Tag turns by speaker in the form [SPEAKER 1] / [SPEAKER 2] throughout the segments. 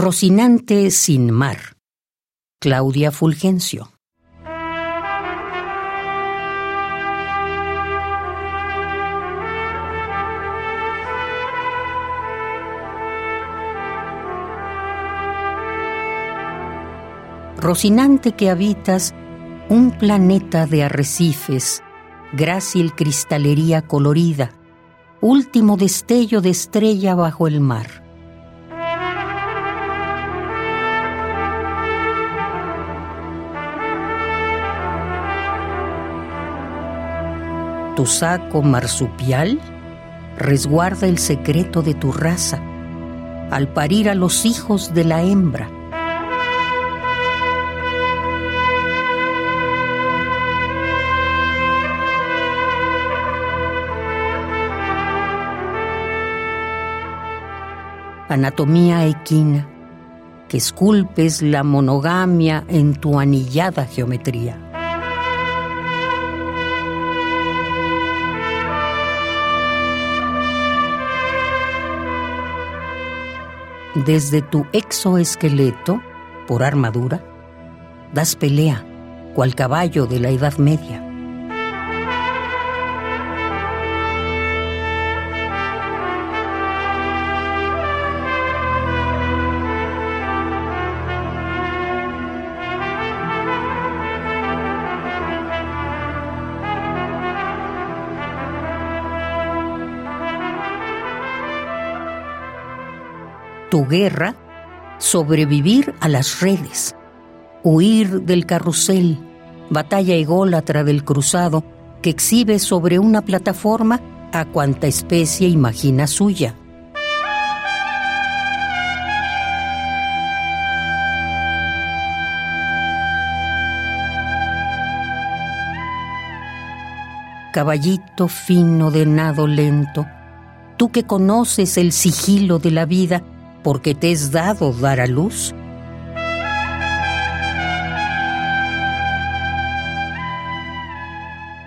[SPEAKER 1] Rocinante sin mar. Claudia Fulgencio. Rocinante que habitas un planeta de arrecifes, grácil cristalería colorida, último destello de estrella bajo el mar. Tu saco marsupial resguarda el secreto de tu raza al parir a los hijos de la hembra anatomía equina, que esculpes la monogamia en tu anillada geometría. Desde tu exoesqueleto, por armadura, das pelea, cual caballo de la Edad Media. Tu guerra, sobrevivir a las redes, huir del carrusel, batalla ególatra del cruzado que exhibe sobre una plataforma a cuanta especie imagina suya. Caballito fino de nado lento, tú que conoces el sigilo de la vida, porque te es dado dar a luz.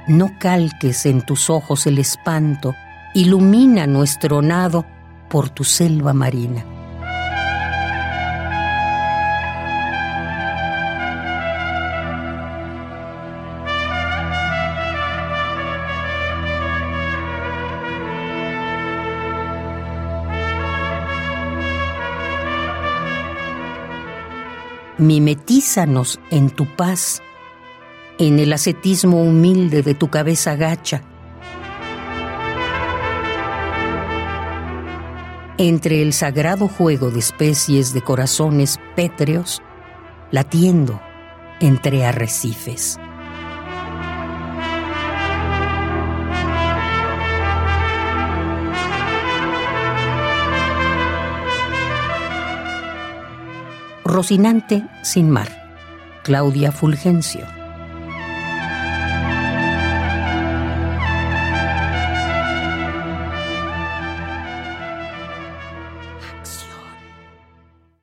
[SPEAKER 1] No calques en tus ojos el espanto, ilumina nuestro nado por tu selva marina. Mimetízanos en tu paz, en el ascetismo humilde de tu cabeza gacha. Entre el sagrado juego de especies de corazones pétreos, latiendo entre arrecifes. Rocinante sin mar. Claudia Fulgencio.